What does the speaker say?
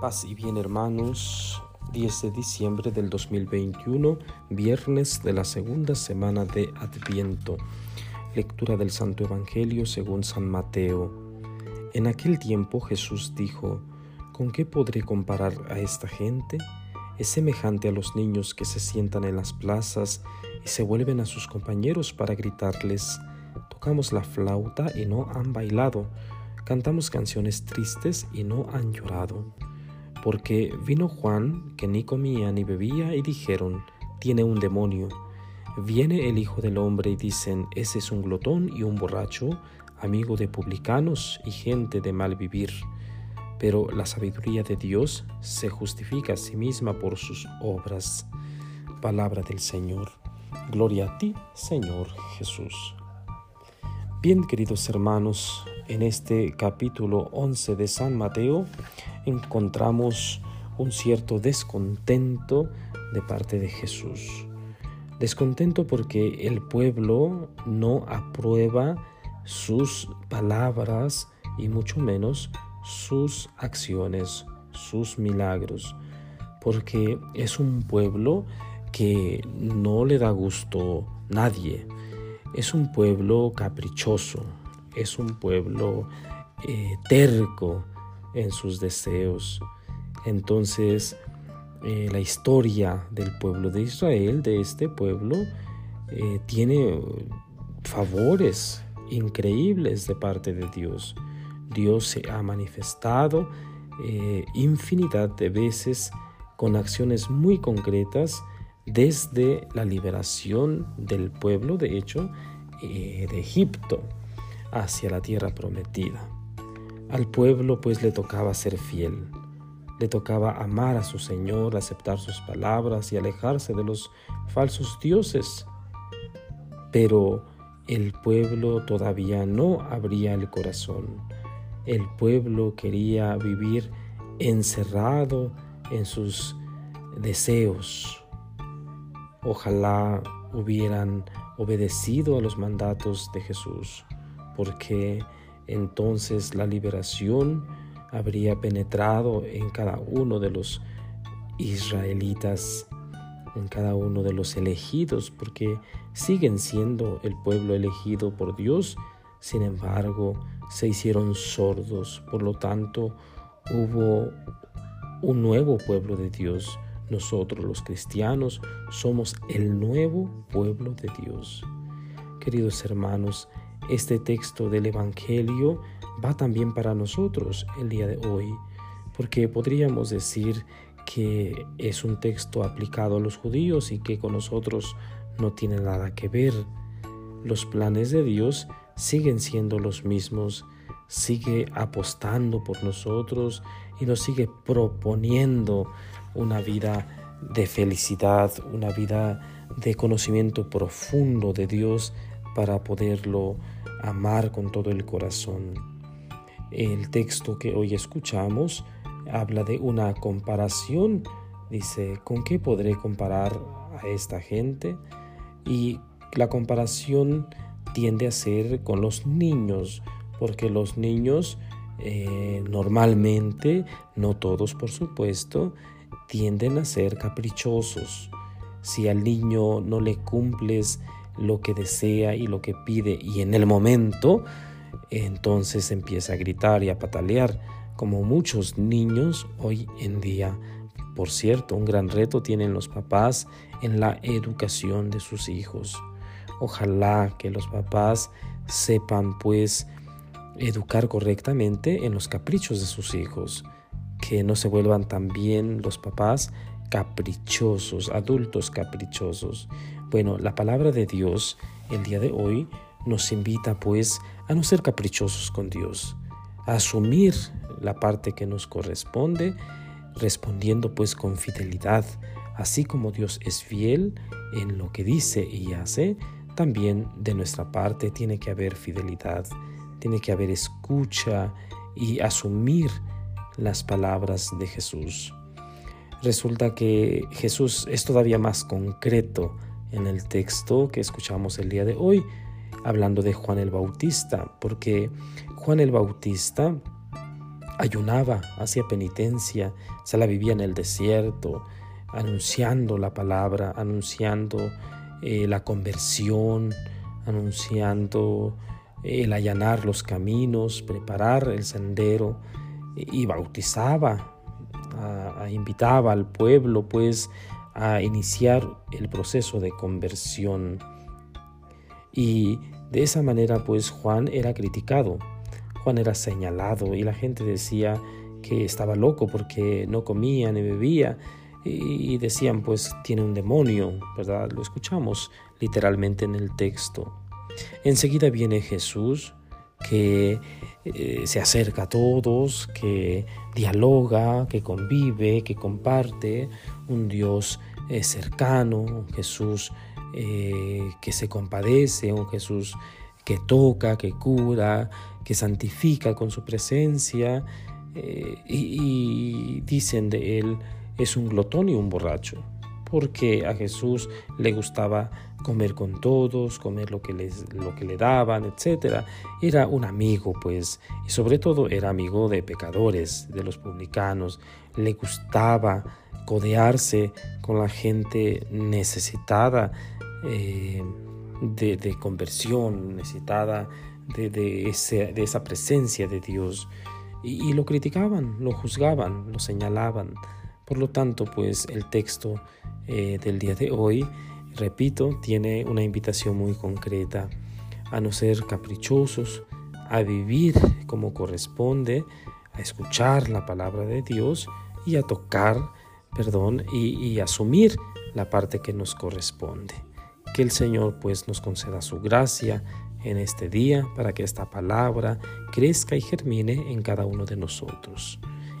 Paz y bien hermanos, 10 de diciembre del 2021, viernes de la segunda semana de Adviento. Lectura del Santo Evangelio según San Mateo. En aquel tiempo Jesús dijo, ¿con qué podré comparar a esta gente? Es semejante a los niños que se sientan en las plazas y se vuelven a sus compañeros para gritarles, tocamos la flauta y no han bailado, cantamos canciones tristes y no han llorado porque vino Juan, que ni comía ni bebía, y dijeron, tiene un demonio. Viene el Hijo del Hombre y dicen, ese es un glotón y un borracho, amigo de publicanos y gente de mal vivir. Pero la sabiduría de Dios se justifica a sí misma por sus obras. Palabra del Señor. Gloria a ti, Señor Jesús. Bien, queridos hermanos, en este capítulo 11 de San Mateo encontramos un cierto descontento de parte de Jesús. Descontento porque el pueblo no aprueba sus palabras y mucho menos sus acciones, sus milagros, porque es un pueblo que no le da gusto nadie, es un pueblo caprichoso, es un pueblo eh, terco en sus deseos. Entonces, eh, la historia del pueblo de Israel, de este pueblo, eh, tiene favores increíbles de parte de Dios. Dios se ha manifestado infinidad de veces con acciones muy concretas desde la liberación del pueblo, de hecho, de Egipto hacia la tierra prometida. Al pueblo pues le tocaba ser fiel, le tocaba amar a su Señor, aceptar sus palabras y alejarse de los falsos dioses. Pero el pueblo todavía no abría el corazón. El pueblo quería vivir encerrado en sus deseos. Ojalá hubieran obedecido a los mandatos de Jesús porque entonces la liberación habría penetrado en cada uno de los israelitas, en cada uno de los elegidos, porque siguen siendo el pueblo elegido por Dios, sin embargo se hicieron sordos, por lo tanto hubo un nuevo pueblo de Dios. Nosotros los cristianos somos el nuevo pueblo de Dios. Queridos hermanos, este texto del Evangelio va también para nosotros el día de hoy, porque podríamos decir que es un texto aplicado a los judíos y que con nosotros no tiene nada que ver. Los planes de Dios siguen siendo los mismos, sigue apostando por nosotros y nos sigue proponiendo una vida de felicidad, una vida de conocimiento profundo de Dios para poderlo amar con todo el corazón. El texto que hoy escuchamos habla de una comparación. Dice, ¿con qué podré comparar a esta gente? Y la comparación tiende a ser con los niños, porque los niños eh, normalmente, no todos por supuesto, tienden a ser caprichosos. Si al niño no le cumples lo que desea y lo que pide y en el momento, entonces empieza a gritar y a patalear como muchos niños hoy en día. Por cierto, un gran reto tienen los papás en la educación de sus hijos. Ojalá que los papás sepan pues educar correctamente en los caprichos de sus hijos, que no se vuelvan también los papás caprichosos, adultos caprichosos. Bueno, la palabra de Dios el día de hoy nos invita pues a no ser caprichosos con Dios, a asumir la parte que nos corresponde, respondiendo pues con fidelidad, así como Dios es fiel en lo que dice y hace, también de nuestra parte tiene que haber fidelidad, tiene que haber escucha y asumir las palabras de Jesús. Resulta que Jesús es todavía más concreto en el texto que escuchamos el día de hoy, hablando de Juan el Bautista, porque Juan el Bautista ayunaba, hacía penitencia, se la vivía en el desierto, anunciando la palabra, anunciando eh, la conversión, anunciando el allanar los caminos, preparar el sendero y bautizaba, invitaba al pueblo pues a iniciar el proceso de conversión. Y de esa manera pues Juan era criticado, Juan era señalado y la gente decía que estaba loco porque no comía ni bebía y decían pues tiene un demonio, ¿verdad? Lo escuchamos literalmente en el texto. Enseguida viene Jesús que eh, se acerca a todos, que dialoga, que convive, que comparte, un Dios eh, cercano, un Jesús eh, que se compadece, un Jesús que toca, que cura, que santifica con su presencia, y dicen de él, es un glotón y un borracho porque a Jesús le gustaba comer con todos, comer lo que, les, lo que le daban, etc. Era un amigo, pues, y sobre todo era amigo de pecadores, de los publicanos. Le gustaba codearse con la gente necesitada eh, de, conversión, necesitada de, esa presencia de Dios. y lo criticaban, lo juzgaban, lo señalaban. Por lo tanto, pues el texto eh, del día de hoy, repito, tiene una invitación muy concreta a no ser caprichosos, a vivir como corresponde, a escuchar la palabra de Dios y a tocar, perdón, y, y asumir la parte que nos corresponde. Que el Señor pues nos conceda su gracia en este día para que esta palabra crezca y germine en cada uno de nosotros